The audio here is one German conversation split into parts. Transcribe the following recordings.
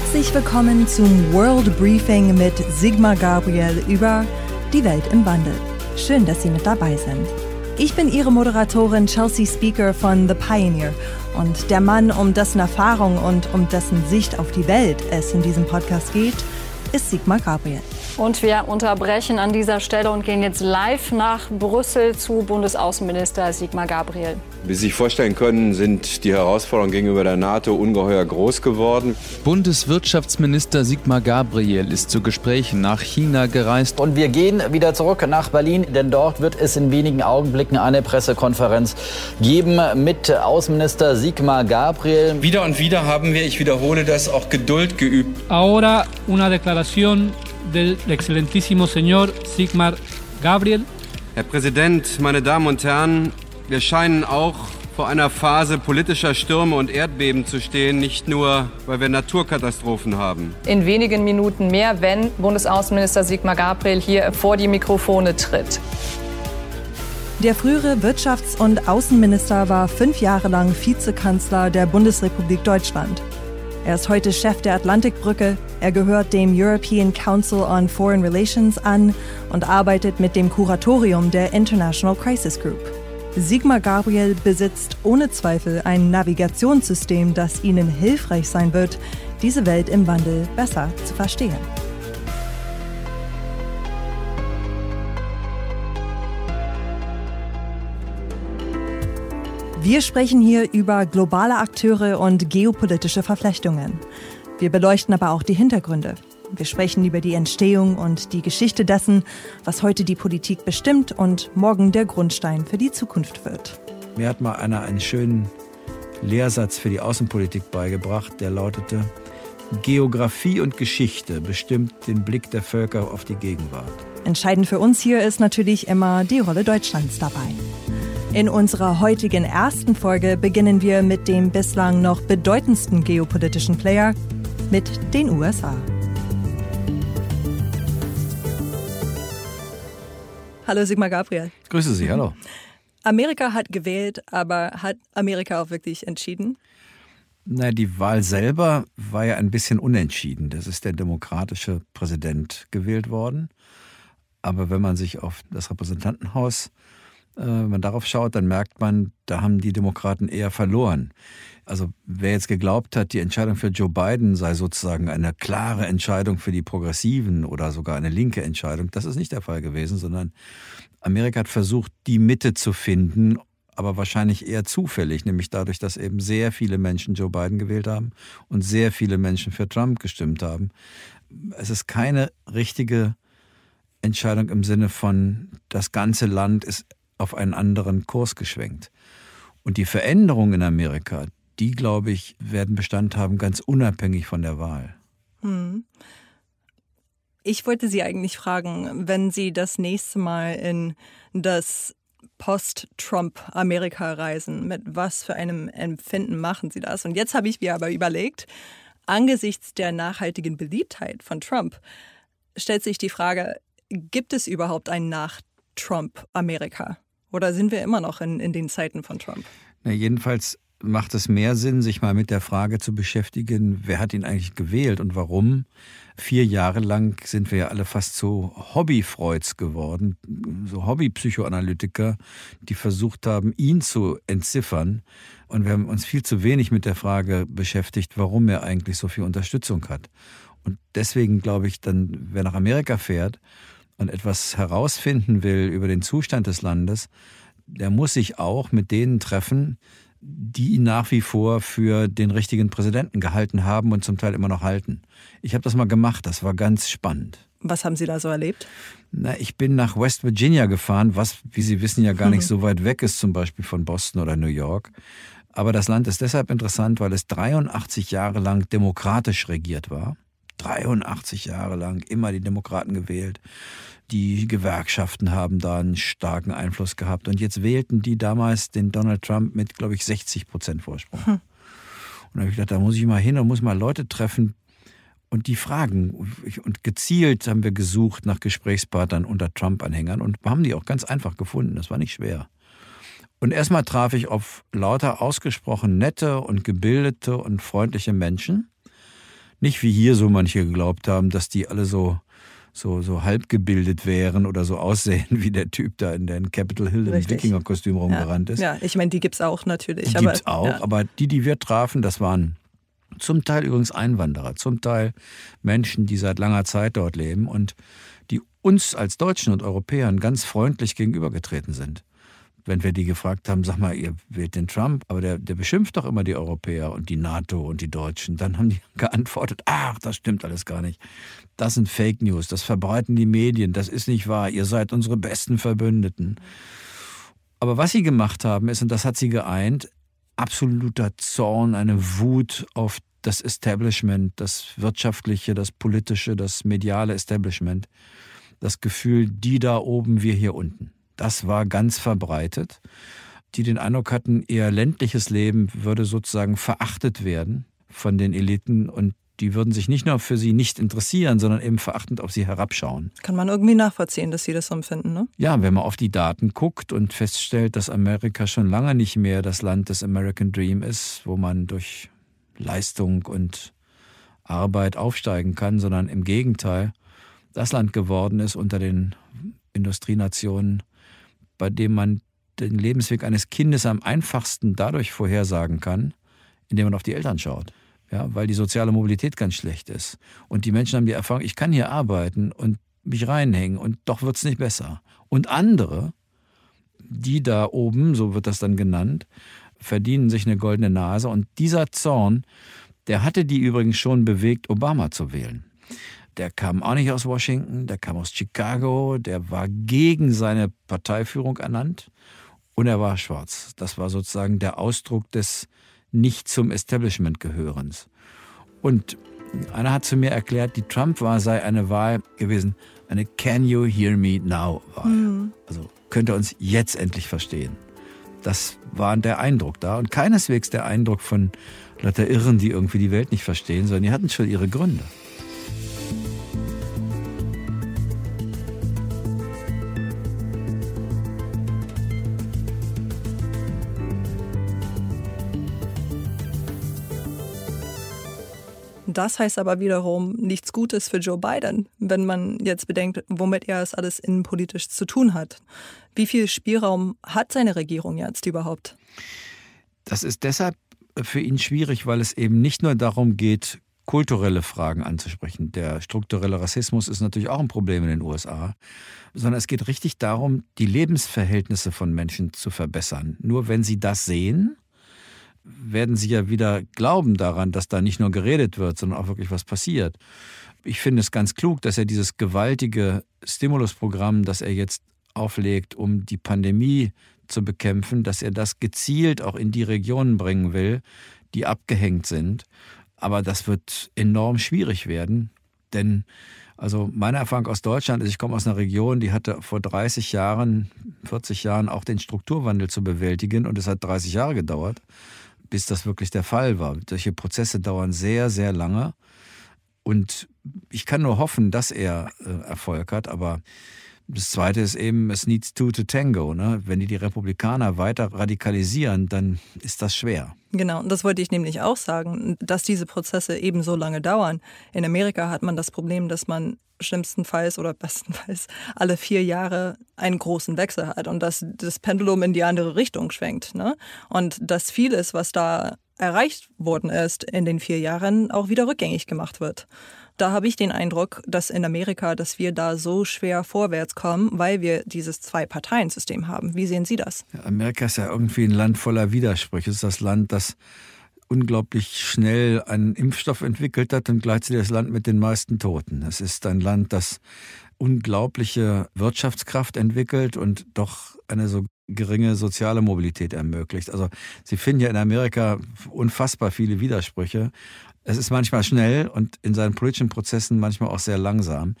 Herzlich willkommen zum World Briefing mit Sigmar Gabriel über die Welt im Wandel. Schön, dass Sie mit dabei sind. Ich bin Ihre Moderatorin Chelsea Speaker von The Pioneer und der Mann, um dessen Erfahrung und um dessen Sicht auf die Welt es in diesem Podcast geht, ist Sigmar Gabriel. Und wir unterbrechen an dieser Stelle und gehen jetzt live nach Brüssel zu Bundesaußenminister Sigmar Gabriel. Wie Sie sich vorstellen können, sind die Herausforderungen gegenüber der NATO ungeheuer groß geworden. Bundeswirtschaftsminister Sigmar Gabriel ist zu Gesprächen nach China gereist. Und wir gehen wieder zurück nach Berlin, denn dort wird es in wenigen Augenblicken eine Pressekonferenz geben mit Außenminister Sigmar Gabriel. Wieder und wieder haben wir, ich wiederhole das, auch Geduld geübt. Ahora una declaración del excelentísimo señor Sigmar Gabriel. Herr Präsident, meine Damen und Herren, wir scheinen auch vor einer Phase politischer Stürme und Erdbeben zu stehen, nicht nur, weil wir Naturkatastrophen haben. In wenigen Minuten mehr, wenn Bundesaußenminister Sigmar Gabriel hier vor die Mikrofone tritt. Der frühere Wirtschafts- und Außenminister war fünf Jahre lang Vizekanzler der Bundesrepublik Deutschland. Er ist heute Chef der Atlantikbrücke, er gehört dem European Council on Foreign Relations an und arbeitet mit dem Kuratorium der International Crisis Group. Sigmar Gabriel besitzt ohne Zweifel ein Navigationssystem, das Ihnen hilfreich sein wird, diese Welt im Wandel besser zu verstehen. Wir sprechen hier über globale Akteure und geopolitische Verflechtungen. Wir beleuchten aber auch die Hintergründe. Wir sprechen über die Entstehung und die Geschichte dessen, was heute die Politik bestimmt und morgen der Grundstein für die Zukunft wird. Mir hat mal einer einen schönen Lehrsatz für die Außenpolitik beigebracht, der lautete, Geografie und Geschichte bestimmt den Blick der Völker auf die Gegenwart. Entscheidend für uns hier ist natürlich immer die Rolle Deutschlands dabei. In unserer heutigen ersten Folge beginnen wir mit dem bislang noch bedeutendsten geopolitischen Player, mit den USA. Hallo Sigmar Gabriel. Grüße Sie, hallo. Amerika hat gewählt, aber hat Amerika auch wirklich entschieden? Na, die Wahl selber war ja ein bisschen unentschieden. Das ist der demokratische Präsident gewählt worden. Aber wenn man sich auf das Repräsentantenhaus äh, wenn man darauf schaut, dann merkt man, da haben die Demokraten eher verloren. Also wer jetzt geglaubt hat, die Entscheidung für Joe Biden sei sozusagen eine klare Entscheidung für die Progressiven oder sogar eine linke Entscheidung, das ist nicht der Fall gewesen, sondern Amerika hat versucht, die Mitte zu finden, aber wahrscheinlich eher zufällig, nämlich dadurch, dass eben sehr viele Menschen Joe Biden gewählt haben und sehr viele Menschen für Trump gestimmt haben. Es ist keine richtige Entscheidung im Sinne von, das ganze Land ist auf einen anderen Kurs geschwenkt. Und die Veränderungen in Amerika, die, glaube ich, werden Bestand haben, ganz unabhängig von der Wahl. Hm. Ich wollte Sie eigentlich fragen, wenn Sie das nächste Mal in das Post-Trump-Amerika reisen, mit was für einem Empfinden machen Sie das? Und jetzt habe ich mir aber überlegt, angesichts der nachhaltigen Beliebtheit von Trump, stellt sich die Frage, gibt es überhaupt ein Nach-Trump-Amerika? Oder sind wir immer noch in, in den Zeiten von Trump? Na, jedenfalls macht es mehr Sinn, sich mal mit der Frage zu beschäftigen, wer hat ihn eigentlich gewählt und warum. Vier Jahre lang sind wir ja alle fast so Hobbyfreuds geworden, so Hobbypsychoanalytiker, die versucht haben, ihn zu entziffern. Und wir haben uns viel zu wenig mit der Frage beschäftigt, warum er eigentlich so viel Unterstützung hat. Und deswegen glaube ich, dann, wer nach Amerika fährt und etwas herausfinden will über den Zustand des Landes, der muss sich auch mit denen treffen, die ihn nach wie vor für den richtigen Präsidenten gehalten haben und zum Teil immer noch halten. Ich habe das mal gemacht, das war ganz spannend. Was haben Sie da so erlebt? Na, ich bin nach West Virginia gefahren, was, wie Sie wissen, ja gar nicht so weit weg ist, zum Beispiel von Boston oder New York. Aber das Land ist deshalb interessant, weil es 83 Jahre lang demokratisch regiert war. 83 Jahre lang immer die Demokraten gewählt. Die Gewerkschaften haben da einen starken Einfluss gehabt. Und jetzt wählten die damals den Donald Trump mit, glaube ich, 60 Prozent Vorsprung. Hm. Und da habe ich gedacht, da muss ich mal hin und muss mal Leute treffen und die fragen. Und gezielt haben wir gesucht nach Gesprächspartnern unter Trump-Anhängern und haben die auch ganz einfach gefunden. Das war nicht schwer. Und erstmal traf ich auf lauter ausgesprochen nette und gebildete und freundliche Menschen Nicht wie hier so manche geglaubt haben, dass die alle so so, so halb gebildet wären oder so aussehen wie der Typ da in der Capitol Hill im Wikinger-Kostüm rumgerannt ist. Ja, ich meine, die gibt es auch natürlich. Die gibt es auch, ja. aber die, die wir trafen, das waren zum Teil übrigens Einwanderer, zum Teil Menschen, die seit langer Zeit dort leben und die uns als Deutschen und Europäern ganz freundlich gegenübergetreten sind wenn wir die gefragt haben, sag mal, ihr wählt den Trump, aber der, der beschimpft doch immer die Europäer und die NATO und die Deutschen. Dann haben die geantwortet, ach, das stimmt alles gar nicht. Das sind Fake News, das verbreiten die Medien, das ist nicht wahr, ihr seid unsere besten Verbündeten. Aber was sie gemacht haben, ist, und das hat sie geeint, absoluter Zorn, eine Wut auf das Establishment, das wirtschaftliche, das politische, das mediale Establishment. Das Gefühl, die da oben, wir hier unten. Das war ganz verbreitet. Die den Eindruck hatten, ihr ländliches Leben würde sozusagen verachtet werden von den Eliten und die würden sich nicht nur für sie nicht interessieren, sondern eben verachtend auf sie herabschauen. Kann man irgendwie nachvollziehen, dass sie das so empfinden, ne? Ja, wenn man auf die Daten guckt und feststellt, dass Amerika schon lange nicht mehr das Land des American Dream ist, wo man durch Leistung und Arbeit aufsteigen kann, sondern im Gegenteil das Land geworden ist unter den Industrienationen, bei dem man den Lebensweg eines Kindes am einfachsten dadurch vorhersagen kann, indem man auf die Eltern schaut. Ja, weil die soziale Mobilität ganz schlecht ist. Und die Menschen haben die Erfahrung, ich kann hier arbeiten und mich reinhängen und doch wird es nicht besser. Und andere, die da oben, so wird das dann genannt, verdienen sich eine goldene Nase. Und dieser Zorn, der hatte die übrigens schon bewegt, Obama zu wählen. Der kam auch nicht aus Washington, der kam aus Chicago, der war gegen seine Parteiführung ernannt und er war schwarz. Das war sozusagen der Ausdruck des nicht zum Establishment gehörens. Und einer hat zu mir erklärt, die Trump-Wahl sei eine Wahl gewesen, eine Can You Hear Me Now-Wahl. Mhm. Also könnt ihr uns jetzt endlich verstehen. Das war der Eindruck da und keineswegs der Eindruck von lauter Irren, die irgendwie die Welt nicht verstehen, sondern die hatten schon ihre Gründe. Das heißt aber wiederum nichts Gutes für Joe Biden, wenn man jetzt bedenkt, womit er es alles innenpolitisch zu tun hat. Wie viel Spielraum hat seine Regierung jetzt überhaupt? Das ist deshalb für ihn schwierig, weil es eben nicht nur darum geht, kulturelle Fragen anzusprechen. Der strukturelle Rassismus ist natürlich auch ein Problem in den USA, sondern es geht richtig darum, die Lebensverhältnisse von Menschen zu verbessern. Nur wenn sie das sehen, werden sie ja wieder glauben daran, dass da nicht nur geredet wird, sondern auch wirklich was passiert. Ich finde es ganz klug, dass er dieses gewaltige Stimulusprogramm, das er jetzt auflegt, um die Pandemie zu bekämpfen, dass er das gezielt auch in die Regionen bringen will, die abgehängt sind. Aber das wird enorm schwierig werden, denn also meine Erfahrung aus Deutschland ist, ich komme aus einer Region, die hatte vor 30 Jahren, 40 Jahren auch den Strukturwandel zu bewältigen und es hat 30 Jahre gedauert bis das wirklich der Fall war. Solche Prozesse dauern sehr, sehr lange. Und ich kann nur hoffen, dass er äh, Erfolg hat, aber das Zweite ist eben, es needs two to tango. Ne? Wenn die die Republikaner weiter radikalisieren, dann ist das schwer. Genau, das wollte ich nämlich auch sagen, dass diese Prozesse eben so lange dauern. In Amerika hat man das Problem, dass man schlimmstenfalls oder bestenfalls alle vier Jahre einen großen Wechsel hat und dass das Pendulum in die andere Richtung schwenkt. Ne? Und dass vieles, was da erreicht worden ist in den vier Jahren, auch wieder rückgängig gemacht wird da habe ich den Eindruck, dass in Amerika, dass wir da so schwer vorwärts kommen, weil wir dieses Zwei-Parteien-System haben. Wie sehen Sie das? Amerika ist ja irgendwie ein Land voller Widersprüche. Es ist das Land, das unglaublich schnell einen Impfstoff entwickelt hat und gleichzeitig das Land mit den meisten Toten. Es ist ein Land, das unglaubliche Wirtschaftskraft entwickelt und doch eine so geringe soziale Mobilität ermöglicht. Also Sie finden ja in Amerika unfassbar viele Widersprüche. Es ist manchmal schnell und in seinen politischen Prozessen manchmal auch sehr langsam.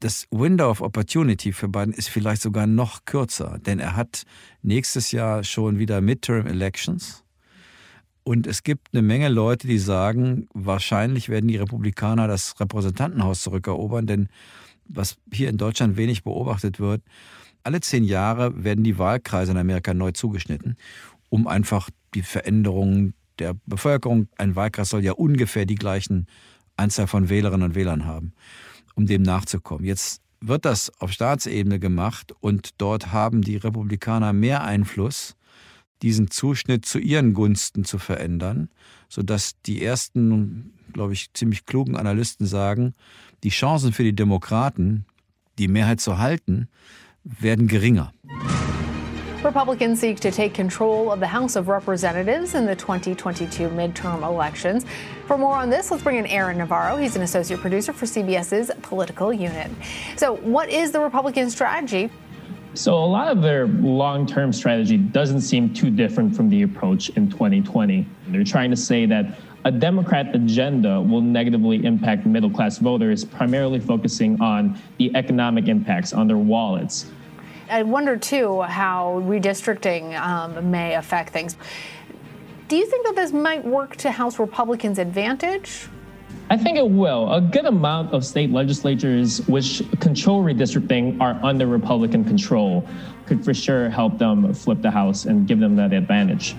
Das Window of Opportunity für Biden ist vielleicht sogar noch kürzer, denn er hat nächstes Jahr schon wieder Midterm Elections. Und es gibt eine Menge Leute, die sagen, wahrscheinlich werden die Republikaner das Repräsentantenhaus zurückerobern, denn was hier in Deutschland wenig beobachtet wird, alle zehn Jahre werden die Wahlkreise in Amerika neu zugeschnitten, um einfach die Veränderungen der Bevölkerung. Ein Wahlkreis soll ja ungefähr die gleichen Anzahl von Wählerinnen und Wählern haben, um dem nachzukommen. Jetzt wird das auf Staatsebene gemacht und dort haben die Republikaner mehr Einfluss, diesen Zuschnitt zu ihren Gunsten zu verändern, sodass die ersten, glaube ich, ziemlich klugen Analysten sagen, die Chancen für die Demokraten, die Mehrheit zu halten, werden geringer. Republicans seek to take control of the House of Representatives in the 2022 midterm elections. For more on this, let's bring in Aaron Navarro. He's an associate producer for CBS's political unit. So, what is the Republican strategy? So, a lot of their long term strategy doesn't seem too different from the approach in 2020. They're trying to say that a Democrat agenda will negatively impact middle class voters, primarily focusing on the economic impacts on their wallets. I wonder too how redistricting um, may affect things. Do you think that this might work to House Republicans' advantage? I think it will. A good amount of state legislatures which control redistricting are under Republican control could for sure help them flip the House and give them that advantage.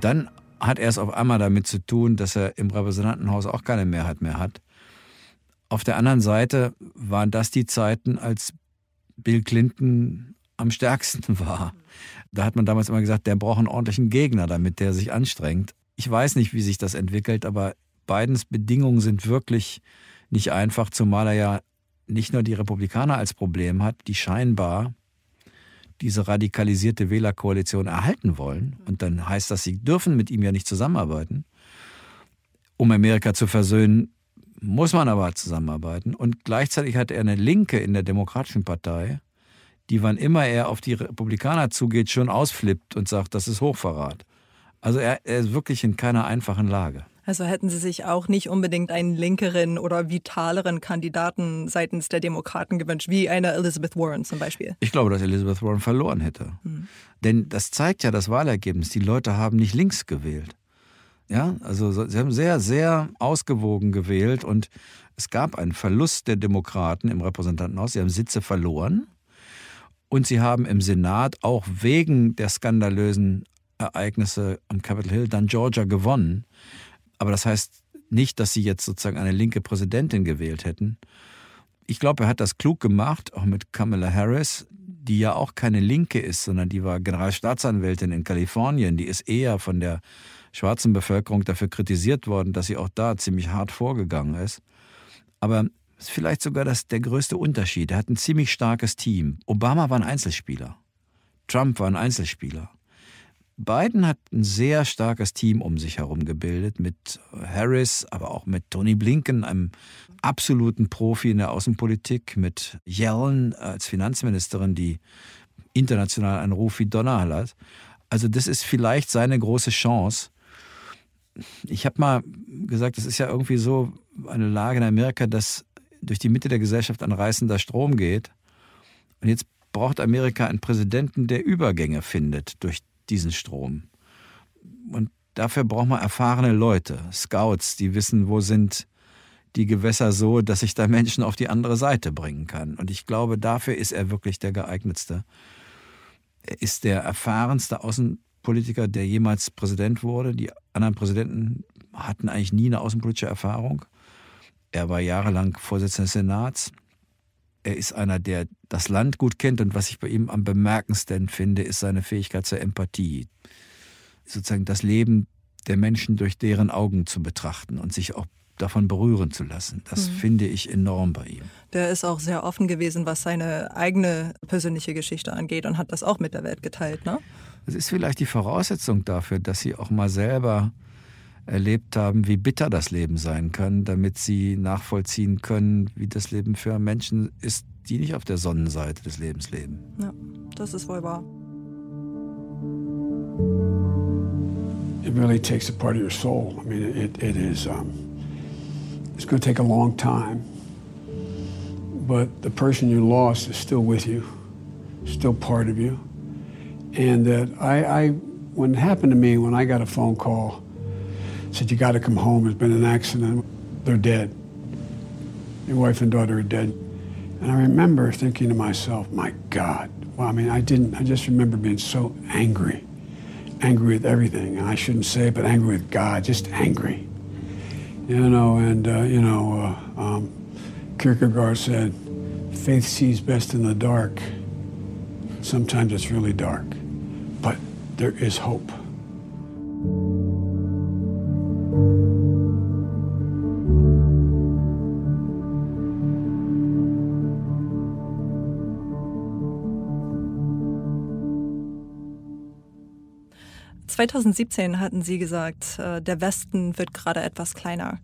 dann hat er es auf einmal damit zu tun, dass er im Repräsentantenhaus auch keine Mehrheit mehr hat. Auf der anderen Seite waren das die Zeiten, als Bill Clinton am stärksten war. Da hat man damals immer gesagt, der braucht einen ordentlichen Gegner, damit der sich anstrengt. Ich weiß nicht, wie sich das entwickelt, aber Bidens Bedingungen sind wirklich nicht einfach, zumal er ja nicht nur die Republikaner als Problem hat, die scheinbar diese radikalisierte Wählerkoalition erhalten wollen, und dann heißt das, sie dürfen mit ihm ja nicht zusammenarbeiten, um Amerika zu versöhnen, muss man aber zusammenarbeiten. Und gleichzeitig hat er eine Linke in der Demokratischen Partei, die wann immer er auf die Republikaner zugeht, schon ausflippt und sagt, das ist Hochverrat. Also er, er ist wirklich in keiner einfachen Lage. Also hätten Sie sich auch nicht unbedingt einen linkeren oder vitaleren Kandidaten seitens der Demokraten gewünscht, wie eine Elizabeth Warren zum Beispiel? Ich glaube, dass Elizabeth Warren verloren hätte. Mhm. Denn das zeigt ja das Wahlergebnis. Die Leute haben nicht links gewählt. Ja, also sie haben sehr, sehr ausgewogen gewählt und es gab einen Verlust der Demokraten im Repräsentantenhaus. Sie haben Sitze verloren und sie haben im Senat auch wegen der skandalösen Ereignisse am Capitol Hill dann Georgia gewonnen. Aber das heißt nicht, dass sie jetzt sozusagen eine linke Präsidentin gewählt hätten. Ich glaube, er hat das klug gemacht, auch mit Kamala Harris, die ja auch keine Linke ist, sondern die war Generalstaatsanwältin in Kalifornien. Die ist eher von der schwarzen Bevölkerung dafür kritisiert worden, dass sie auch da ziemlich hart vorgegangen ist. Aber ist vielleicht sogar das, der größte Unterschied. Er hat ein ziemlich starkes Team. Obama war ein Einzelspieler. Trump war ein Einzelspieler. Biden hat ein sehr starkes Team um sich herum gebildet, mit Harris, aber auch mit Tony Blinken, einem absoluten Profi in der Außenpolitik, mit Yellen als Finanzministerin, die international einen Ruf wie Donner hat. Also das ist vielleicht seine große Chance. Ich habe mal gesagt, es ist ja irgendwie so eine Lage in Amerika, dass durch die Mitte der Gesellschaft ein reißender Strom geht. Und jetzt braucht Amerika einen Präsidenten, der Übergänge findet durch diesen Strom. Und dafür braucht man erfahrene Leute, Scouts, die wissen, wo sind die Gewässer so, dass ich da Menschen auf die andere Seite bringen kann. Und ich glaube, dafür ist er wirklich der geeignetste. Er ist der erfahrenste Außenpolitiker, der jemals Präsident wurde. Die anderen Präsidenten hatten eigentlich nie eine außenpolitische Erfahrung. Er war jahrelang Vorsitzender des Senats er ist einer, der das Land gut kennt und was ich bei ihm am bemerkendsten finde, ist seine Fähigkeit zur Empathie. Sozusagen das Leben der Menschen durch deren Augen zu betrachten und sich auch davon berühren zu lassen. Das mhm. finde ich enorm bei ihm. Der ist auch sehr offen gewesen, was seine eigene persönliche Geschichte angeht und hat das auch mit der Welt geteilt. Ne? Das ist vielleicht die Voraussetzung dafür, dass sie auch mal selber erlebt haben, wie bitter das Leben sein kann, damit sie nachvollziehen können, wie das Leben für Menschen ist, die nicht auf der Sonnenseite des Lebens leben. Ja, das ist wohl wahr. It really takes a part of your soul. I mean, it, it is, um, it's going to take a long time. But the person you lost is still with you, still part of you. And that I, I, when it happened to me, when I got a phone call, said, You got to come home. There's been an accident. They're dead. Your wife and daughter are dead. And I remember thinking to myself, My God, Well, I mean, I didn't. I just remember being so angry, angry with everything. And I shouldn't say, it, but angry with God, just angry. You know, and uh, you know, uh, um, Kierkegaard said, "Faith sees best in the dark." Sometimes it's really dark, but there is hope. 2017 hatten Sie gesagt, äh, der Westen wird gerade etwas kleiner.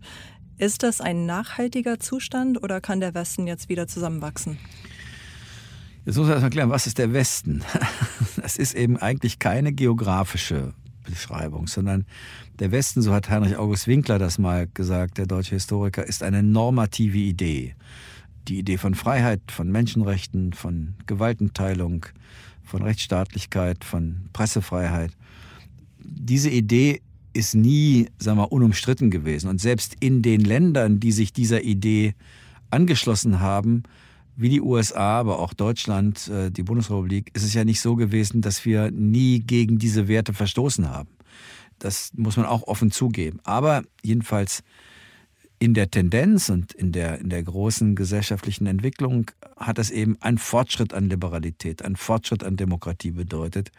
Ist das ein nachhaltiger Zustand oder kann der Westen jetzt wieder zusammenwachsen? Jetzt muss man erstmal klären, was ist der Westen? Das ist eben eigentlich keine geografische Beschreibung, sondern der Westen, so hat Heinrich August Winkler das mal gesagt, der deutsche Historiker, ist eine normative Idee. Die Idee von Freiheit, von Menschenrechten, von Gewaltenteilung, von Rechtsstaatlichkeit, von Pressefreiheit diese Idee ist nie, sagen wir, unumstritten gewesen. Und selbst in den Ländern, die sich dieser Idee angeschlossen haben, wie die USA, aber auch Deutschland, äh, die Bundesrepublik, ist es ja nicht so gewesen, dass wir nie gegen diese Werte verstoßen haben. Das muss man auch offen zugeben. Aber jedenfalls in der Tendenz und in der, in der großen gesellschaftlichen Entwicklung hat es eben einen Fortschritt an Liberalität, einen Fortschritt an Demokratie bedeutet.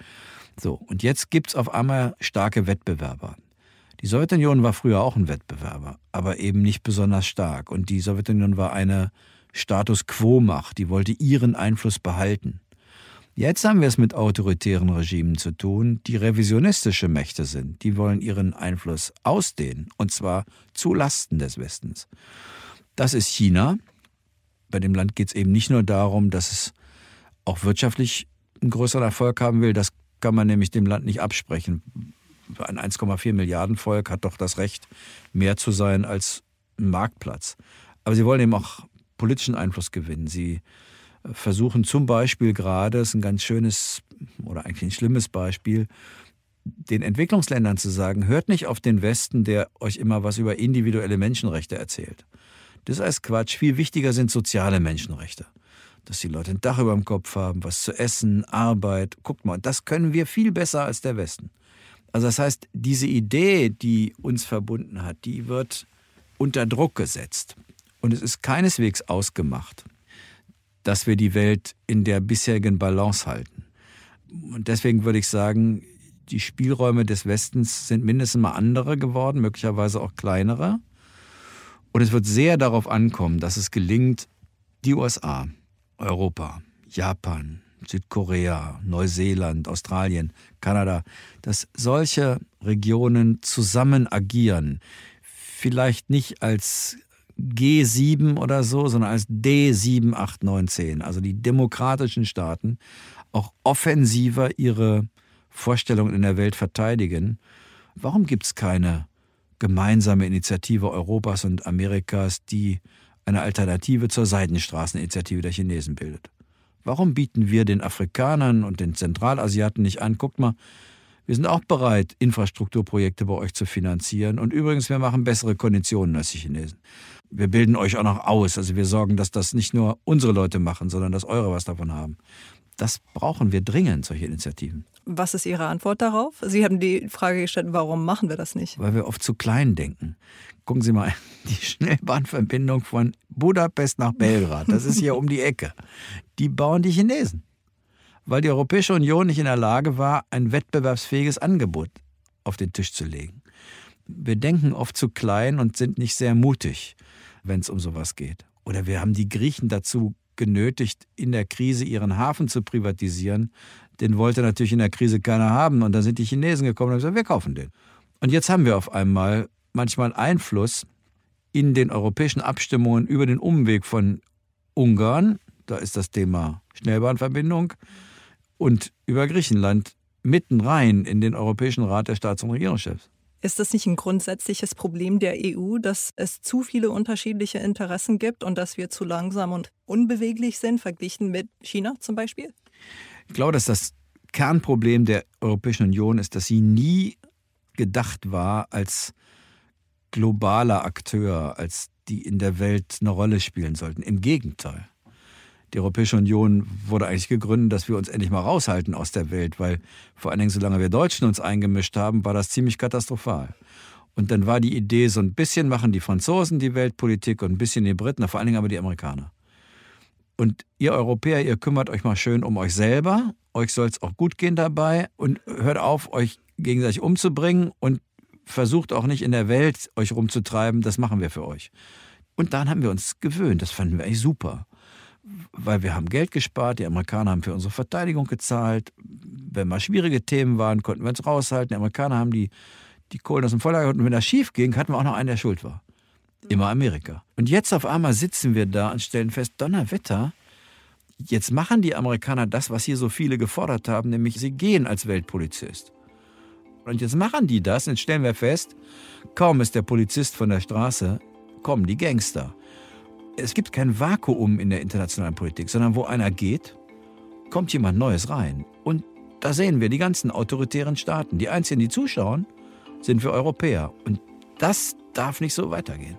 So, und jetzt gibt es auf einmal starke Wettbewerber. Die Sowjetunion war früher auch ein Wettbewerber, aber eben nicht besonders stark. Und die Sowjetunion war eine Status quo-Macht, die wollte ihren Einfluss behalten. Jetzt haben wir es mit autoritären Regimen zu tun, die revisionistische Mächte sind. Die wollen ihren Einfluss ausdehnen, und zwar zu Lasten des Westens. Das ist China. Bei dem Land geht es eben nicht nur darum, dass es auch wirtschaftlich einen größeren Erfolg haben will, das kann man nämlich dem Land nicht absprechen. Ein 1,4 Milliarden Volk hat doch das Recht, mehr zu sein als ein Marktplatz. Aber sie wollen eben auch politischen Einfluss gewinnen. Sie äh, versuchen zum Beispiel gerade, das ist ein ganz schönes oder eigentlich ein schlimmes Beispiel, den Entwicklungsländern zu sagen, hört nicht auf den Westen, der euch immer was über individuelle Menschenrechte erzählt. Das ist Quatsch. Viel wichtiger sind soziale Menschenrechte dass die Leute ein Dach über dem Kopf haben, was zu essen, Arbeit. Guckt mal, das können wir viel besser als der Westen. Also das heißt, diese Idee, die uns verbunden hat, die wird unter Druck gesetzt. Und es ist keineswegs ausgemacht, dass wir die Welt in der bisherigen Balance halten. Und deswegen würde ich sagen, die Spielräume des Westens sind mindestens mal andere geworden, möglicherweise auch kleinere. Und es wird sehr darauf ankommen, dass es gelingt, die USA, Europa, Japan, Südkorea, Neuseeland, Australien, Kanada, dass solche Regionen zusammen agieren, vielleicht nicht als G7 oder so, sondern als D7, 8, 9, 10, also die demokratischen Staaten auch offensiver ihre Vorstellungen in der Welt verteidigen. Warum gibt es keine gemeinsame Initiative Europas und Amerikas, die eine Alternative zur Seidenstraßeninitiative der Chinesen bildet. Warum bieten wir den Afrikanern und den Zentralasiaten nicht an, guckt mal, wir sind auch bereit, Infrastrukturprojekte bei euch zu finanzieren. Und übrigens, wir machen bessere Konditionen als die Chinesen. Wir bilden euch auch noch aus. Also wir sorgen, dass das nicht nur unsere Leute machen, sondern dass eure was davon haben. Das brauchen wir dringend, solche Initiativen. Was ist Ihre Antwort darauf? Sie haben die Frage gestellt, warum machen wir das nicht? Weil wir oft zu klein denken. Gucken Sie mal, die Schnellbahnverbindung von Budapest nach Belgrad, das ist hier um die Ecke. Die bauen die Chinesen. Weil die Europäische Union nicht in der Lage war, ein wettbewerbsfähiges Angebot auf den Tisch zu legen. Wir denken oft zu klein und sind nicht sehr mutig, wenn es um sowas geht. Oder wir haben die Griechen dazu genötigt, in der Krise ihren Hafen zu privatisieren. Den wollte natürlich in der Krise keiner haben. Und dann sind die Chinesen gekommen und haben gesagt, wir kaufen den. Und jetzt haben wir auf einmal manchmal Einfluss in den europäischen Abstimmungen über den Umweg von Ungarn, da ist das Thema Schnellbahnverbindung, und über Griechenland mitten rein in den Europäischen Rat der Staats- und Regierungschefs. Ist das nicht ein grundsätzliches Problem der EU, dass es zu viele unterschiedliche Interessen gibt und dass wir zu langsam und unbeweglich sind, verglichen mit China zum Beispiel? Ich glaube, dass das Kernproblem der Europäischen Union ist, dass sie nie gedacht war als globaler Akteur, als die in der Welt eine Rolle spielen sollten. Im Gegenteil. Die Europäische Union wurde eigentlich gegründet, dass wir uns endlich mal raushalten aus der Welt, weil vor allen Dingen, solange wir Deutschen uns eingemischt haben, war das ziemlich katastrophal. Und dann war die Idee, so ein bisschen machen die Franzosen die Weltpolitik und ein bisschen die Briten, vor allen Dingen aber die Amerikaner. Und ihr Europäer, ihr kümmert euch mal schön um euch selber. Euch soll es auch gut gehen dabei und hört auf, euch gegenseitig umzubringen und versucht auch nicht in der Welt euch rumzutreiben. Das machen wir für euch. Und dann haben wir uns gewöhnt. Das fanden wir eigentlich super. Weil wir haben Geld gespart, die Amerikaner haben für unsere Verteidigung gezahlt. Wenn mal schwierige Themen waren, konnten wir uns raushalten. Die Amerikaner haben die, die Kohlen aus dem Feuer geholt. Und wenn das schief ging, hatten wir auch noch einen, der schuld war. Immer Amerika. Und jetzt auf einmal sitzen wir da und stellen fest, Donnerwetter, jetzt machen die Amerikaner das, was hier so viele gefordert haben, nämlich sie gehen als Weltpolizist. Und jetzt machen die das und stellen wir fest, kaum ist der Polizist von der Straße, kommen die Gangster. Es gibt kein Vakuum in der internationalen Politik, sondern wo einer geht, kommt jemand Neues rein. Und da sehen wir die ganzen autoritären Staaten. Die einzigen, die zuschauen, sind wir Europäer. Und das darf nicht so weitergehen.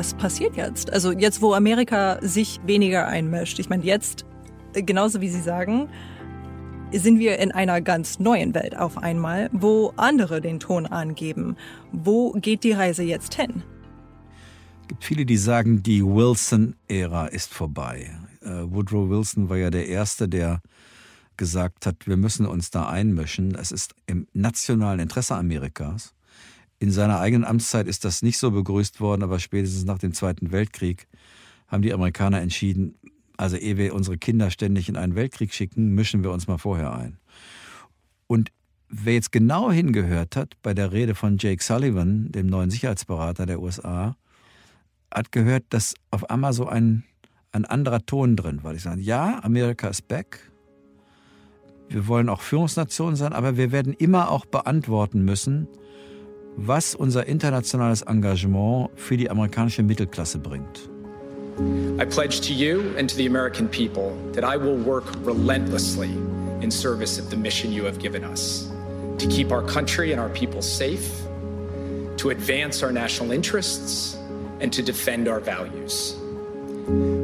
Was passiert jetzt? Also jetzt, wo Amerika sich weniger einmischt. Ich meine, jetzt, genauso wie Sie sagen, sind wir in einer ganz neuen Welt auf einmal, wo andere den Ton angeben. Wo geht die Reise jetzt hin? Es gibt viele, die sagen, die Wilson-Ära ist vorbei. Äh, Woodrow Wilson war ja der Erste, der gesagt hat, wir müssen uns da einmischen. Es ist im nationalen Interesse Amerikas. In seiner eigenen Amtszeit ist das nicht so begrüßt worden, aber spätestens nach dem Zweiten Weltkrieg haben die Amerikaner entschieden, also ehe wir unsere Kinder ständig in einen Weltkrieg schicken, mischen wir uns mal vorher ein. Und wer jetzt genau hingehört hat bei der Rede von Jake Sullivan, dem neuen Sicherheitsberater der USA, hat gehört, dass auf einmal so ein, ein anderer Ton drin war. Ich sage, ja, Amerika ist back. Wir wollen auch Führungsnation sein, aber wir werden immer auch beantworten müssen, was unser internationales Engagement für die amerikanische Mittelklasse bringt. I pledge to you and to the American people that I will work relentlessly in service of the mission you have given us to keep our country and our people safe, to advance our national interests, and to defend our values.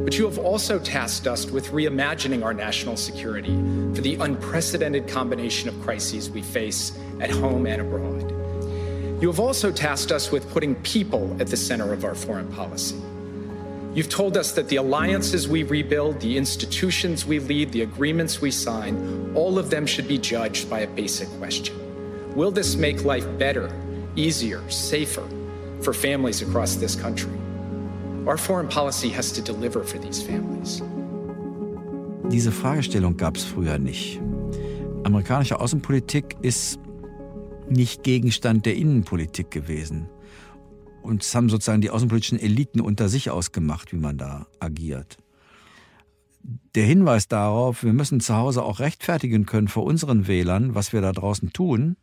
But you have also tasked us with reimagining our national security for the unprecedented combination of crises we face at home and abroad. You have also tasked us with putting people at the center of our foreign policy. You've told us that the alliances we rebuild, the institutions we lead, the agreements we sign, all of them should be judged by a basic question Will this make life better, easier, safer for families across this country? Our foreign policy has to deliver for these families. Diese Fragestellung gab es früher nicht. Amerikanische Außenpolitik ist nicht Gegenstand der Innenpolitik gewesen. Und es haben sozusagen die außenpolitischen Eliten unter sich ausgemacht, wie man da agiert. Der Hinweis darauf, wir müssen zu Hause auch rechtfertigen können vor unseren Wählern, was wir da draußen tun,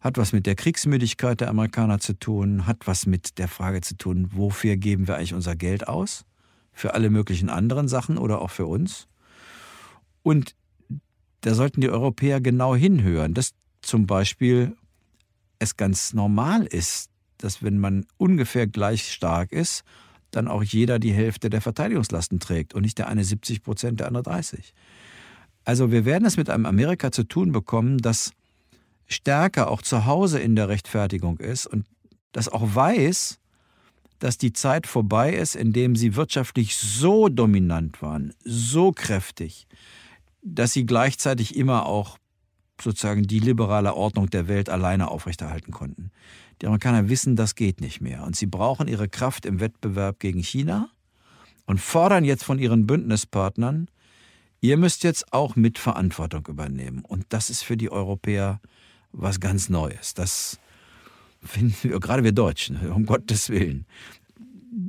hat was mit der Kriegsmüdigkeit der Amerikaner zu tun, hat was mit der Frage zu tun, wofür geben wir eigentlich unser Geld aus? Für alle möglichen anderen Sachen oder auch für uns? Und da sollten die Europäer genau hinhören, dass zum Beispiel es ganz normal ist, dass wenn man ungefähr gleich stark ist, dann auch jeder die Hälfte der Verteidigungslasten trägt und nicht der eine 70 Prozent, der andere 30. Also wir werden es mit einem Amerika zu tun bekommen, das stärker auch zu Hause in der Rechtfertigung ist und das auch weiß, dass die Zeit vorbei ist, in dem sie wirtschaftlich so dominant waren, so kräftig, dass sie gleichzeitig immer auch sozusagen die liberale Ordnung der Welt alleine aufrechterhalten konnten. Die Amerikaner wissen, das geht nicht mehr. Und sie brauchen ihre Kraft im Wettbewerb gegen China und fordern jetzt von ihren Bündnispartnern, ihr müsst jetzt auch mit Verantwortung übernehmen. Und das ist für die Europäer was ganz Neues. Das finden wir, gerade wir Deutschen, um Gottes Willen.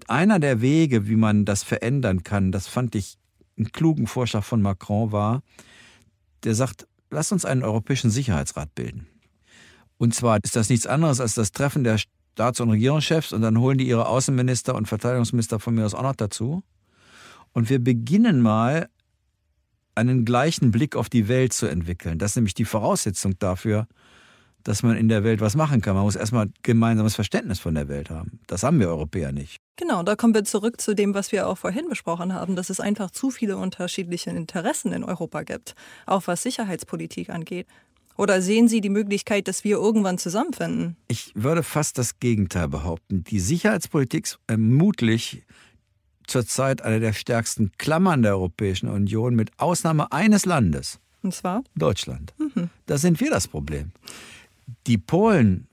Einer der Wege, wie man das verändern kann, das fand ich einen klugen Vorschlag von Macron war, der sagt, Lass uns einen Europäischen Sicherheitsrat bilden. Und zwar ist das nichts anderes als das Treffen der Staats- und Regierungschefs und dann holen die ihre Außenminister und Verteidigungsminister von mir aus auch noch dazu. Und wir beginnen mal einen gleichen Blick auf die Welt zu entwickeln. Das ist nämlich die Voraussetzung dafür, dass man in der Welt was machen kann. Man muss erstmal gemeinsames Verständnis von der Welt haben. Das haben wir Europäer nicht. Genau, da kommen wir zurück zu dem, was wir auch vorhin besprochen haben, dass es einfach zu viele unterschiedliche Interessen in Europa gibt, auch was Sicherheitspolitik angeht. Oder sehen Sie die Möglichkeit, dass wir irgendwann zusammenfinden? Ich würde fast das Gegenteil behaupten. Die Sicherheitspolitik ist vermutlich zurzeit eine der stärksten Klammern der Europäischen Union, mit Ausnahme eines Landes. Und zwar? Deutschland. Mhm. Da sind wir das Problem. Die Polen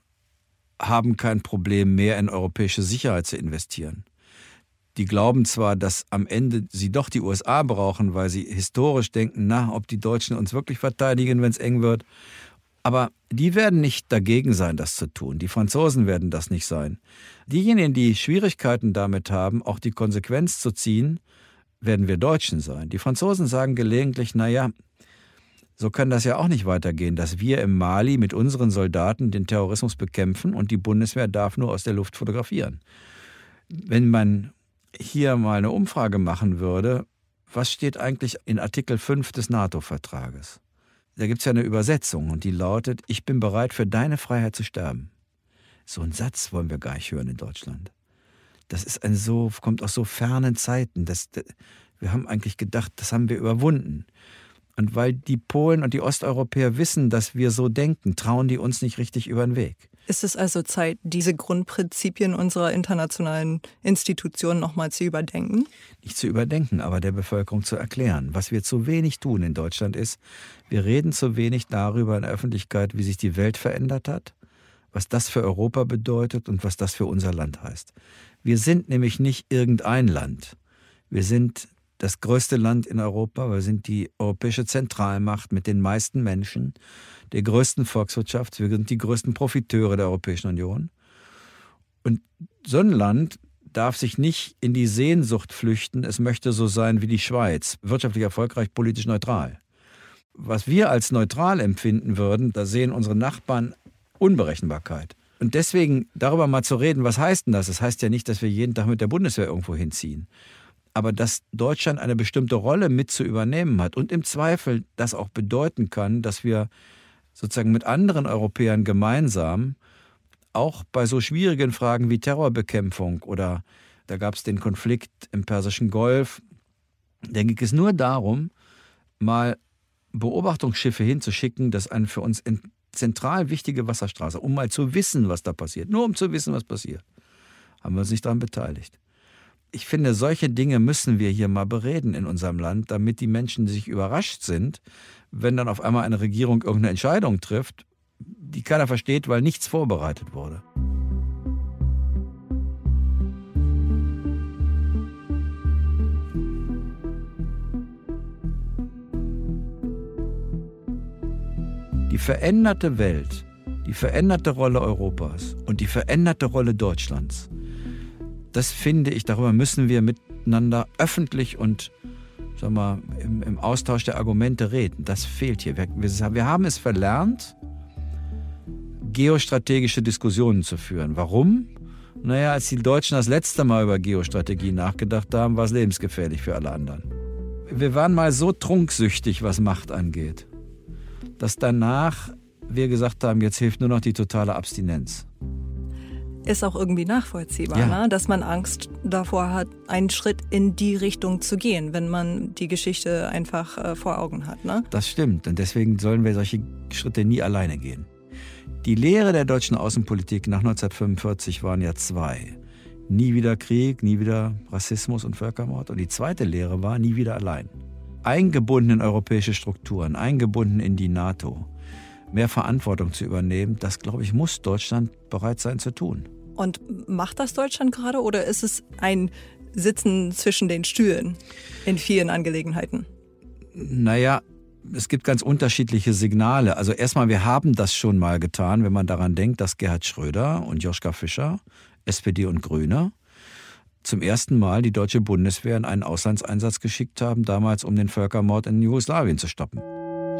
haben kein Problem mehr, in europäische Sicherheit zu investieren. Die glauben zwar, dass am Ende sie doch die USA brauchen, weil sie historisch denken, na, ob die Deutschen uns wirklich verteidigen, wenn es eng wird. Aber die werden nicht dagegen sein, das zu tun. Die Franzosen werden das nicht sein. Diejenigen, die Schwierigkeiten damit haben, auch die Konsequenz zu ziehen, werden wir Deutschen sein. Die Franzosen sagen gelegentlich, naja, so kann das ja auch nicht weitergehen, dass wir im Mali mit unseren Soldaten den Terrorismus bekämpfen und die Bundeswehr darf nur aus der Luft fotografieren. Wenn man hier mal eine Umfrage machen würde, was steht eigentlich in Artikel 5 des NATO-Vertrages? Da gibt es ja eine Übersetzung und die lautet, ich bin bereit für deine Freiheit zu sterben. So einen Satz wollen wir gar nicht hören in Deutschland. Das ist ein so, kommt aus so fernen Zeiten. Das, wir haben eigentlich gedacht, das haben wir überwunden. Und weil die Polen und die Osteuropäer wissen, dass wir so denken, trauen die uns nicht richtig über den Weg. Ist es also Zeit, diese Grundprinzipien unserer internationalen Institutionen nochmal zu überdenken? Nicht zu überdenken, aber der Bevölkerung zu erklären. Was wir zu wenig tun in Deutschland ist, wir reden zu wenig darüber in der Öffentlichkeit, wie sich die Welt verändert hat, was das für Europa bedeutet und was das für unser Land heißt. Wir sind nämlich nicht irgendein Land. Wir sind das größte Land in Europa. Wir sind die europäische Zentralmacht mit den meisten Menschen, der größten Volkswirtschaft. Wir sind die größten Profiteure der Europäischen Union. Und so ein Land darf sich nicht in die Sehnsucht flüchten, es möchte so sein wie die Schweiz, wirtschaftlich erfolgreich, politisch neutral. Was wir als neutral empfinden würden, da sehen unsere Nachbarn Unberechenbarkeit. Und deswegen darüber mal zu reden, was heißt denn das? Das heißt ja nicht, dass wir jeden Tag mit der Bundeswehr irgendwo hinziehen aber dass Deutschland eine bestimmte Rolle mit zu übernehmen hat und im Zweifel das auch bedeuten kann, dass wir sozusagen mit anderen Europäern gemeinsam auch bei so schwierigen Fragen wie Terrorbekämpfung oder da gab es den Konflikt im Persischen Golf, da ging es nur darum, mal Beobachtungsschiffe hinzuschicken, das eine für uns zentral wichtige Wasserstraße, um mal zu wissen, was da passiert. Nur um zu wissen, was passiert. Haben wir uns nicht daran beteiligt ich finde, solche Dinge müssen wir hier mal bereden in unserem Land, damit die Menschen sich überrascht sind, wenn dann auf einmal eine Regierung irgendeine Entscheidung trifft, die keiner versteht, weil nichts vorbereitet wurde. Die veränderte Welt, die veränderte Rolle Europas und die veränderte Rolle Deutschlands das finde ich, darüber müssen wir miteinander öffentlich und sag mal, im, im Austausch der Argumente reden. Das fehlt hier. Wir, wir haben es verlernt, geostrategische Diskussionen zu führen. Warum? Naja, als die Deutschen das letzte Mal über Geostrategie nachgedacht haben, war es lebensgefährlich für alle anderen. Wir waren mal so trunksüchtig, was Macht angeht, dass danach wir gesagt haben, jetzt hilft nur noch die totale Abstinenz ist auch irgendwie nachvollziehbar, ja. ne? dass man Angst davor hat, einen Schritt in die Richtung zu gehen, wenn man die Geschichte einfach äh, vor Augen hat. Ne? Das stimmt und deswegen sollen wir solche Schritte nie alleine gehen. Die Lehre der deutschen Außenpolitik nach 1945 waren ja zwei. Nie wieder Krieg, nie wieder Rassismus und Völkermord. Und die zweite Lehre war nie wieder allein. Eingebunden in europäische Strukturen, eingebunden in die NATO mehr Verantwortung zu übernehmen, das, glaube ich, muss Deutschland bereit sein zu tun. Und macht das Deutschland gerade oder ist es ein Sitzen zwischen den Stühlen in vielen Angelegenheiten? Naja, es gibt ganz unterschiedliche Signale. Also erstmal, wir haben das schon mal getan, wenn man daran denkt, dass Gerhard Schröder und Joschka Fischer, SPD und Grüne, zum ersten Mal die deutsche Bundeswehr in einen Auslandseinsatz geschickt haben, damals um den Völkermord in Jugoslawien zu stoppen.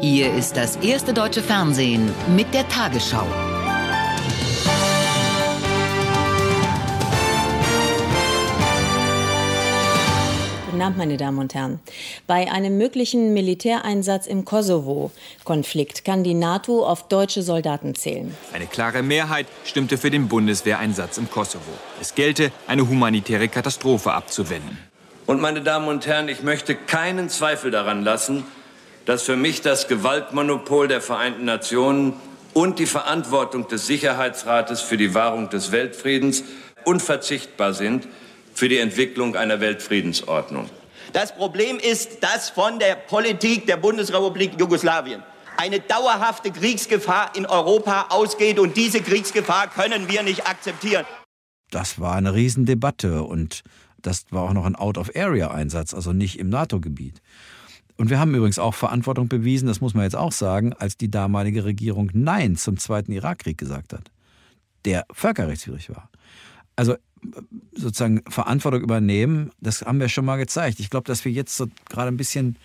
Hier ist das erste deutsche Fernsehen mit der Tagesschau. Guten Abend, meine Damen und Herren. Bei einem möglichen Militäreinsatz im Kosovo-Konflikt kann die NATO auf deutsche Soldaten zählen. Eine klare Mehrheit stimmte für den Bundeswehreinsatz im Kosovo. Es gelte, eine humanitäre Katastrophe abzuwenden. Und meine Damen und Herren, ich möchte keinen Zweifel daran lassen, dass für mich das Gewaltmonopol der Vereinten Nationen und die Verantwortung des Sicherheitsrates für die Wahrung des Weltfriedens unverzichtbar sind für die Entwicklung einer Weltfriedensordnung. Das Problem ist, dass von der Politik der Bundesrepublik Jugoslawien eine dauerhafte Kriegsgefahr in Europa ausgeht und diese Kriegsgefahr können wir nicht akzeptieren. Das war eine Riesendebatte und das war auch noch ein Out-of-Area-Einsatz, also nicht im NATO-Gebiet. Und wir haben übrigens auch Verantwortung bewiesen, das muss man jetzt auch sagen, als die damalige Regierung Nein zum Zweiten Irakkrieg gesagt hat, der völkerrechtswidrig war. Also sozusagen Verantwortung übernehmen, das haben wir schon mal gezeigt. Ich glaube, dass wir jetzt so gerade ein bisschen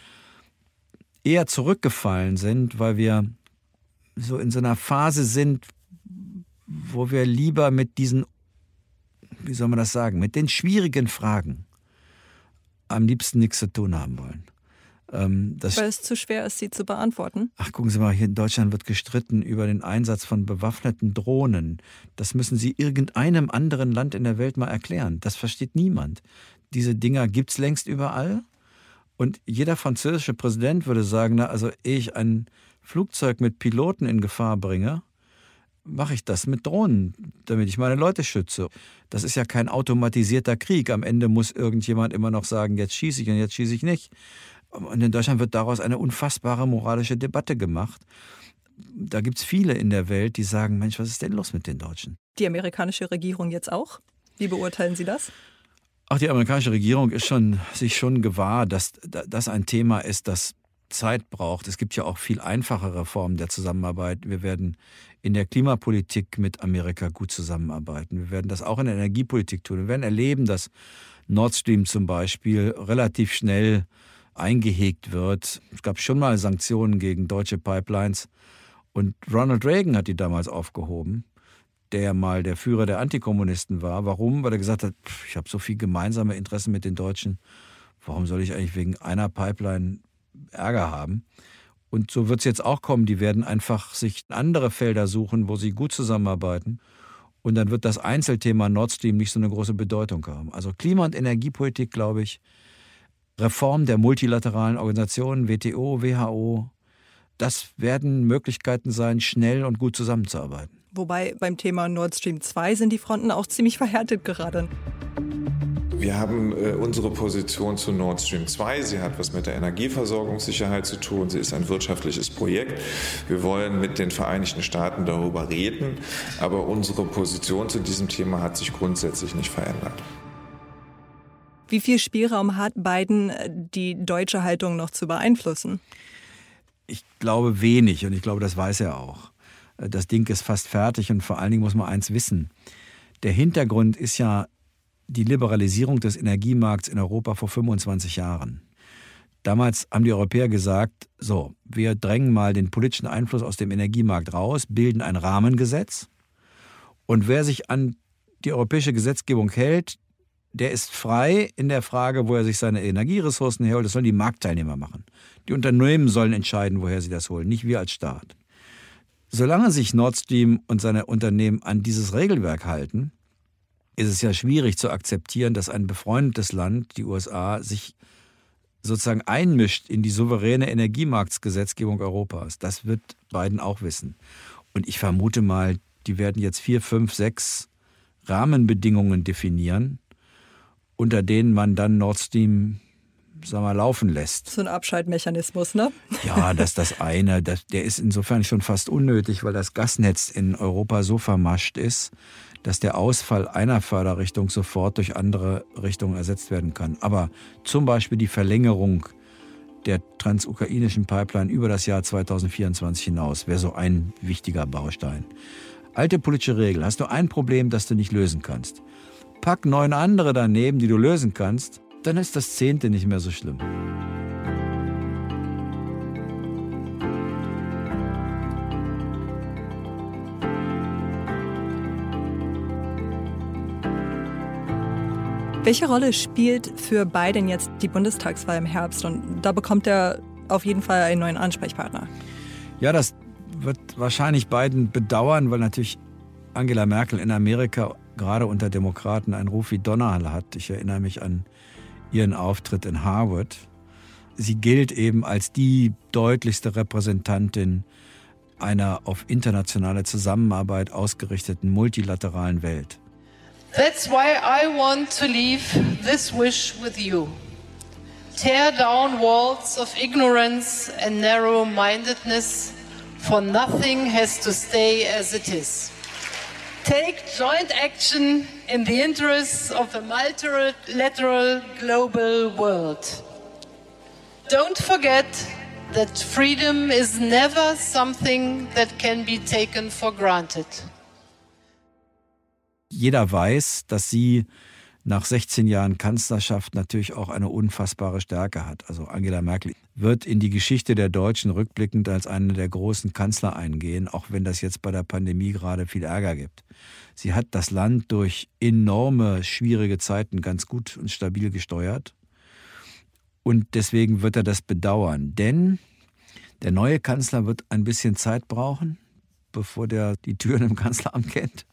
eher zurückgefallen sind, weil wir so in so einer Phase sind, wo wir lieber mit diesen, wie soll man das sagen, mit den schwierigen Fragen am liebsten nichts zu tun haben wollen. Ähm, Weil es zu schwer ist, sie zu beantworten. Ach, gucken Sie mal, hier in Deutschland wird gestritten über den Einsatz von bewaffneten Drohnen. Das müssen Sie irgendeinem anderen Land in der Welt mal erklären. Das versteht niemand. Diese Dinger gibt es längst überall. Und jeder französische Präsident würde sagen, na, also ehe ich ein Flugzeug mit Piloten in Gefahr bringe, mache ich das mit Drohnen, damit ich meine Leute schütze. Das ist ja kein automatisierter Krieg. Am Ende muss irgendjemand immer noch sagen, jetzt schieße ich und jetzt schieße ich nicht. Und in Deutschland wird daraus eine unfassbare moralische Debatte gemacht. Da gibt es viele in der Welt, die sagen, Mensch, was ist denn los mit den Deutschen? Die amerikanische Regierung jetzt auch? Wie beurteilen Sie das? Ach, die amerikanische Regierung ist schon, sich schon gewahr, dass das ein Thema ist, das Zeit braucht. Es gibt ja auch viel einfachere Formen der Zusammenarbeit. Wir werden in der Klimapolitik mit Amerika gut zusammenarbeiten. Wir werden das auch in der Energiepolitik tun. Wir werden erleben, dass Nord Stream zum Beispiel relativ schnell eingehegt wird. Es gab schon mal Sanktionen gegen deutsche Pipelines und Ronald Reagan hat die damals aufgehoben, der mal der Führer der Antikommunisten war. Warum? Weil er gesagt hat, ich habe so viel gemeinsame Interessen mit den Deutschen. Warum soll ich eigentlich wegen einer Pipeline Ärger haben? Und so wird es jetzt auch kommen. Die werden einfach sich andere Felder suchen, wo sie gut zusammenarbeiten. Und dann wird das Einzelthema Nord Stream nicht so eine große Bedeutung haben. Also Klima- und Energiepolitik, glaube ich, Reform der multilateralen Organisationen, WTO, WHO, das werden Möglichkeiten sein, schnell und gut zusammenzuarbeiten. Wobei beim Thema Nord Stream 2 sind die Fronten auch ziemlich verhärtet gerade. Wir haben äh, unsere Position zu Nord Stream 2. Sie hat was mit der Energieversorgungssicherheit zu tun. Sie ist ein wirtschaftliches Projekt. Wir wollen mit den Vereinigten Staaten darüber reden. Aber unsere Position zu diesem Thema hat sich grundsätzlich nicht verändert. Wie viel Spielraum hat Biden, äh, die deutsche Haltung noch zu beeinflussen? Ich glaube wenig und ich glaube, das weiß er auch. Äh, das Ding ist fast fertig und vor allen Dingen muss man eins wissen. Der Hintergrund ist ja die Liberalisierung des Energiemarkts in Europa vor 25 Jahren. Damals haben die Europäer gesagt, so, wir drängen mal den politischen Einfluss aus dem Energiemarkt raus, bilden ein Rahmengesetz und wer sich an die europäische Gesetzgebung hält, der ist frei in der Frage, wo er sich seine Energieressourcen herholt. Das sollen die Marktteilnehmer machen. Die Unternehmen sollen entscheiden, woher sie das holen, nicht wir als Staat. Solange sich Nord Stream und seine Unternehmen an dieses Regelwerk halten, ist es ja schwierig zu akzeptieren, dass ein befreundetes Land, die USA, sich sozusagen einmischt in die souveräne Energiemarktgesetzgebung Europas. Das wird Biden auch wissen. Und ich vermute mal, die werden jetzt vier, fünf, sechs Rahmenbedingungen definieren, unter denen man dann Nord Stream sag mal, laufen lässt. So ein Abschaltmechanismus, ne? Ja, das ist das eine. Das, der ist insofern schon fast unnötig, weil das Gasnetz in Europa so vermascht ist, dass der Ausfall einer Förderrichtung sofort durch andere Richtungen ersetzt werden kann. Aber zum Beispiel die Verlängerung der transukrainischen Pipeline über das Jahr 2024 hinaus wäre so ein wichtiger Baustein. Alte politische Regel. Hast du ein Problem, das du nicht lösen kannst? Pack neun andere daneben, die du lösen kannst, dann ist das zehnte nicht mehr so schlimm. Welche Rolle spielt für Biden jetzt die Bundestagswahl im Herbst? Und da bekommt er auf jeden Fall einen neuen Ansprechpartner. Ja, das wird wahrscheinlich Biden bedauern, weil natürlich Angela Merkel in Amerika gerade unter Demokraten einen Ruf wie Donnerhall hat. Ich erinnere mich an ihren Auftritt in Harvard. Sie gilt eben als die deutlichste Repräsentantin einer auf internationale Zusammenarbeit ausgerichteten multilateralen Welt. That's why I want to leave this wish with you. Tear down walls of ignorance and narrow mindedness, for nothing has to stay as it is. Take joint action in the interests of a multilateral global world. Don't forget that freedom is never something that can be taken for granted. Jeder weiß, dass sie nach 16 Jahren Kanzlerschaft natürlich auch eine unfassbare Stärke hat. Also Angela Merkel wird in die Geschichte der Deutschen rückblickend als eine der großen Kanzler eingehen, auch wenn das jetzt bei der Pandemie gerade viel Ärger gibt. Sie hat das Land durch enorme, schwierige Zeiten ganz gut und stabil gesteuert. Und deswegen wird er das bedauern. Denn der neue Kanzler wird ein bisschen Zeit brauchen, bevor der die Türen im Kanzleramt kennt.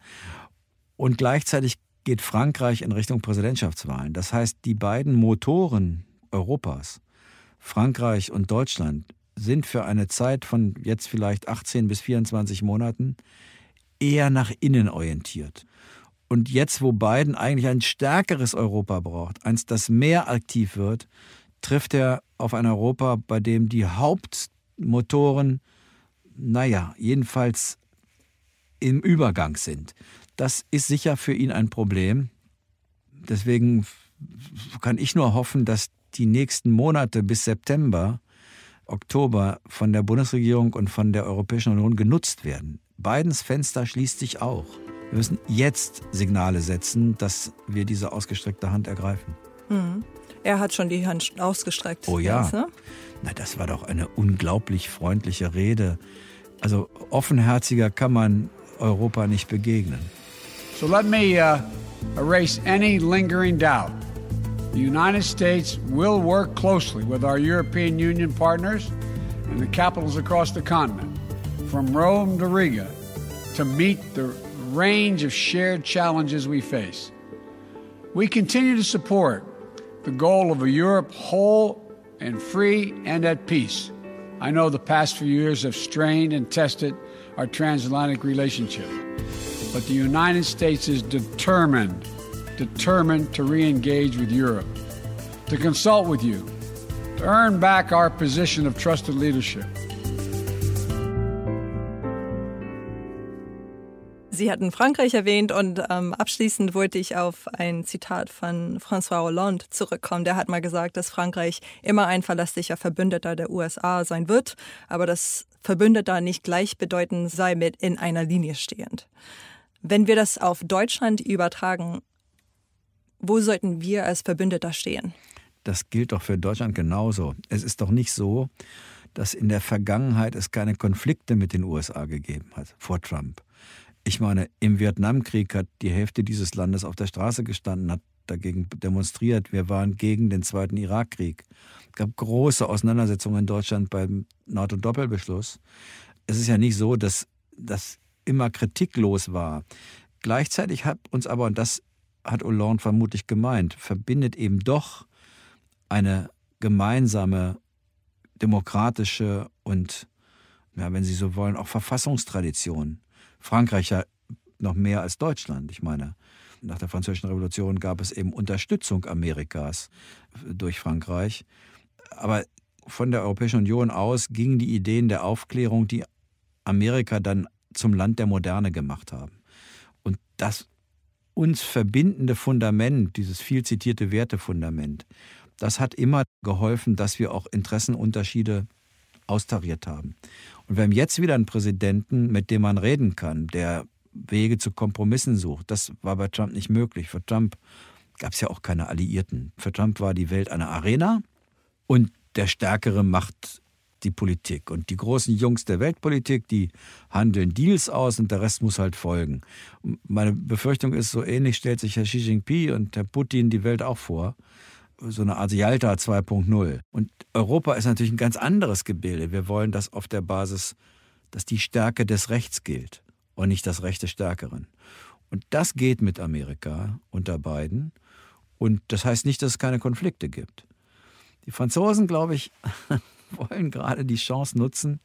Und gleichzeitig geht Frankreich in Richtung Präsidentschaftswahlen. Das heißt, die beiden Motoren Europas, Frankreich und Deutschland, sind für eine Zeit von jetzt vielleicht 18 bis 24 Monaten eher nach innen orientiert. Und jetzt, wo Biden eigentlich ein stärkeres Europa braucht, eins, das mehr aktiv wird, trifft er auf ein Europa, bei dem die Hauptmotoren, naja, jedenfalls im Übergang sind. Das ist sicher für ihn ein Problem. Deswegen kann ich nur hoffen, dass die nächsten Monate bis September, Oktober von der Bundesregierung und von der Europäischen Union genutzt werden. Bidens Fenster schließt sich auch. Wir müssen jetzt Signale setzen, dass wir diese ausgestreckte Hand ergreifen. Mhm. Er hat schon die Hand ausgestreckt. Oh ja. Jetzt, ne? Na, das war doch eine unglaublich freundliche Rede. Also offenherziger kann man Europa nicht begegnen. So let me uh, erase any lingering doubt. The United States will work closely with our European Union partners and the capitals across the continent, from Rome to Riga, to meet the range of shared challenges we face. We continue to support the goal of a Europe whole and free and at peace. I know the past few years have strained and tested our transatlantic relationship. But the United States is determined, determined to re engage with Europe, to consult with you, to earn back our position of trusted leadership. Sie hatten Frankreich erwähnt und ähm, abschließend wollte ich auf ein Zitat von François Hollande zurückkommen. Der hat mal gesagt, dass Frankreich immer ein verlässlicher Verbündeter der USA sein wird, aber dass Verbündeter nicht gleichbedeutend sei mit in einer Linie stehend. Wenn wir das auf Deutschland übertragen, wo sollten wir als Verbündeter stehen? Das gilt doch für Deutschland genauso. Es ist doch nicht so, dass in der Vergangenheit es keine Konflikte mit den USA gegeben hat vor Trump. Ich meine, im Vietnamkrieg hat die Hälfte dieses Landes auf der Straße gestanden, hat dagegen demonstriert. Wir waren gegen den zweiten Irakkrieg. Es gab große Auseinandersetzungen in Deutschland beim NATO-Doppelbeschluss. Es ist ja nicht so, dass, dass immer kritiklos war. Gleichzeitig hat uns aber, und das hat Hollande vermutlich gemeint, verbindet eben doch eine gemeinsame demokratische und, ja, wenn Sie so wollen, auch Verfassungstradition. Frankreich ja noch mehr als Deutschland. Ich meine, nach der Französischen Revolution gab es eben Unterstützung Amerikas durch Frankreich. Aber von der Europäischen Union aus gingen die Ideen der Aufklärung, die Amerika dann zum Land der Moderne gemacht haben. Und das uns verbindende Fundament, dieses viel zitierte Wertefundament, das hat immer geholfen, dass wir auch Interessenunterschiede austariert haben. Und wir haben jetzt wieder einen Präsidenten, mit dem man reden kann, der Wege zu Kompromissen sucht. Das war bei Trump nicht möglich. Für Trump gab es ja auch keine Alliierten. Für Trump war die Welt eine Arena und der Stärkere macht die Politik. Und die großen Jungs der Weltpolitik, die handeln Deals aus und der Rest muss halt folgen. Meine Befürchtung ist, so ähnlich stellt sich Herr Xi Jinping und Herr Putin die Welt auch vor. So eine Art Yalta 2.0. Und Europa ist natürlich ein ganz anderes Gebilde. Wir wollen das auf der Basis, dass die Stärke des Rechts gilt und nicht das Recht des Stärkeren. Und das geht mit Amerika unter beiden. Und das heißt nicht, dass es keine Konflikte gibt. Die Franzosen, glaube ich, wollen gerade die Chance nutzen,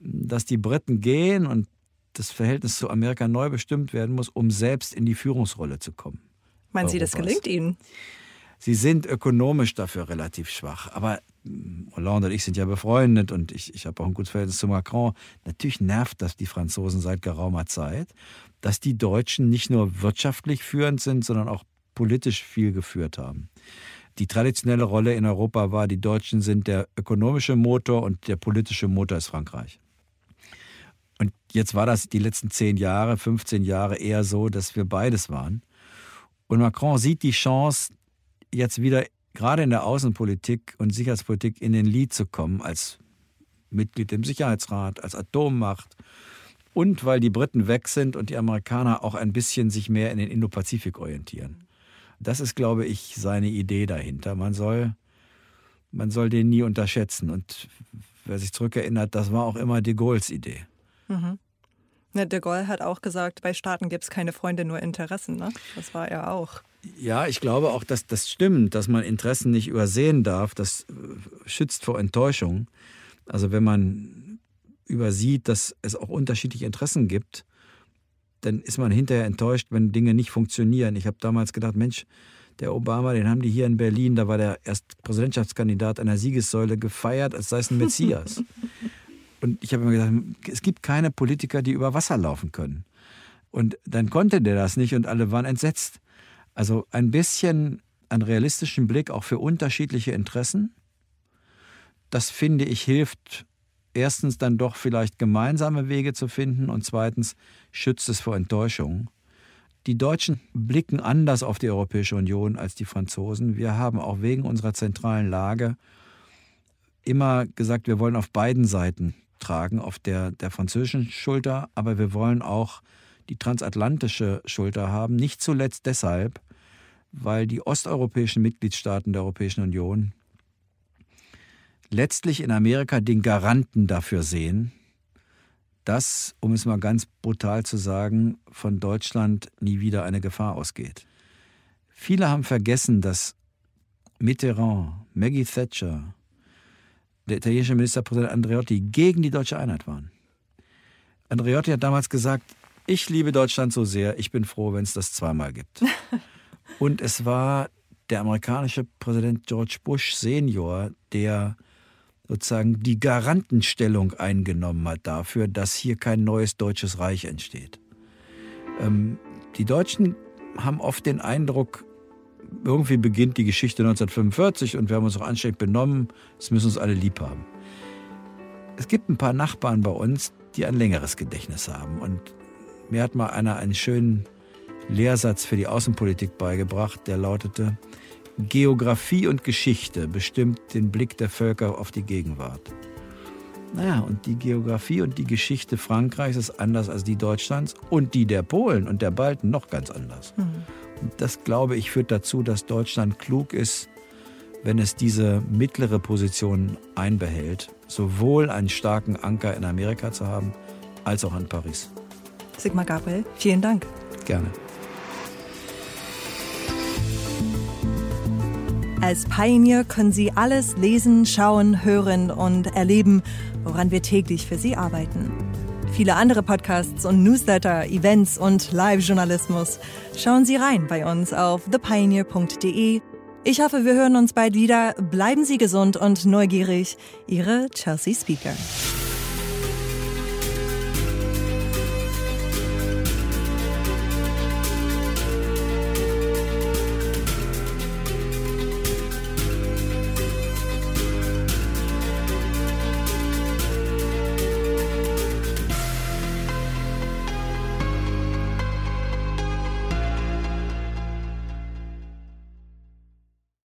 dass die Briten gehen und das Verhältnis zu Amerika neu bestimmt werden muss, um selbst in die Führungsrolle zu kommen. Meinen Sie, das gelingt Ihnen? Sie sind ökonomisch dafür relativ schwach. Aber hm, Hollande und ich sind ja befreundet und ich, ich habe auch ein gutes Verhältnis zu Macron. Natürlich nervt das die Franzosen seit geraumer Zeit, dass die Deutschen nicht nur wirtschaftlich führend sind, sondern auch politisch viel geführt haben. Die traditionelle Rolle in Europa war, die Deutschen sind der ökonomische Motor und der politische Motor ist Frankreich. Und jetzt war das die letzten zehn Jahre, 15 Jahre eher so, dass wir beides waren. Und Macron sieht die Chance, jetzt wieder gerade in der Außenpolitik und Sicherheitspolitik in den Lied zu kommen, als Mitglied im Sicherheitsrat, als Atommacht und weil die Briten weg sind und die Amerikaner auch ein bisschen sich mehr in den Indopazifik orientieren. Das ist, glaube ich, seine Idee dahinter. Man soll, man soll den nie unterschätzen. Und wer sich zurückerinnert, das war auch immer de Gaulles Idee. Mhm. De Gaulle hat auch gesagt, bei Staaten gibt es keine Freunde, nur Interessen. Ne? Das war er auch. Ja, ich glaube auch, dass das stimmt, dass man Interessen nicht übersehen darf. Das äh, schützt vor Enttäuschung. Also wenn man übersieht, dass es auch unterschiedliche Interessen gibt, dann ist man hinterher enttäuscht, wenn Dinge nicht funktionieren. Ich habe damals gedacht, Mensch, der Obama, den haben die hier in Berlin, da war der erst Präsidentschaftskandidat einer Siegessäule gefeiert, als sei es ein Messias. Und ich habe immer gesagt, es gibt keine Politiker, die über Wasser laufen können. Und dann konnte der das nicht und alle waren entsetzt. Also ein bisschen einen realistischen Blick auch für unterschiedliche Interessen. Das finde ich hilft erstens dann doch vielleicht gemeinsame Wege zu finden und zweitens schützt es vor Enttäuschung. Die Deutschen blicken anders auf die Europäische Union als die Franzosen. Wir haben auch wegen unserer zentralen Lage immer gesagt, wir wollen auf beiden Seiten tragen, auf der, der französischen Schulter, aber wir wollen auch die transatlantische Schulter haben. Nicht zuletzt deshalb, weil die osteuropäischen Mitgliedstaaten der Europäischen Union letztlich in Amerika den Garanten dafür sehen, dass, um es mal ganz brutal zu sagen, von Deutschland nie wieder eine Gefahr ausgeht. Viele haben vergessen, dass Mitterrand, Maggie Thatcher, der italienische Ministerpräsident Andreotti gegen die deutsche Einheit waren. Andreotti hat damals gesagt, ich liebe Deutschland so sehr, ich bin froh, wenn es das zweimal gibt. Und es war der amerikanische Präsident George Bush Senior, der sozusagen die Garantenstellung eingenommen hat dafür, dass hier kein neues deutsches Reich entsteht. Ähm, die Deutschen haben oft den Eindruck, irgendwie beginnt die Geschichte 1945 und wir haben uns auch anständig benommen, es müssen uns alle lieb haben. Es gibt ein paar Nachbarn bei uns, die ein längeres Gedächtnis haben. Und mir hat mal einer einen schönen Lehrsatz für die Außenpolitik beigebracht, der lautete, Geographie und Geschichte bestimmt den Blick der Völker auf die Gegenwart. Naja, und die Geografie und die Geschichte Frankreichs ist anders als die Deutschlands und die der Polen und der Balten noch ganz anders. Mhm. Und das, glaube ich, führt dazu, dass Deutschland klug ist, wenn es diese mittlere Position einbehält, sowohl einen starken Anker in Amerika zu haben, als auch in Paris. Sigmar Gabriel, vielen Dank. Gerne. Als Pioneer können Sie alles lesen, schauen, hören und erleben, woran wir täglich für Sie arbeiten. Viele andere Podcasts und Newsletter, Events und Live-Journalismus. Schauen Sie rein bei uns auf thepioneer.de. Ich hoffe, wir hören uns bald wieder. Bleiben Sie gesund und neugierig. Ihre Chelsea Speaker.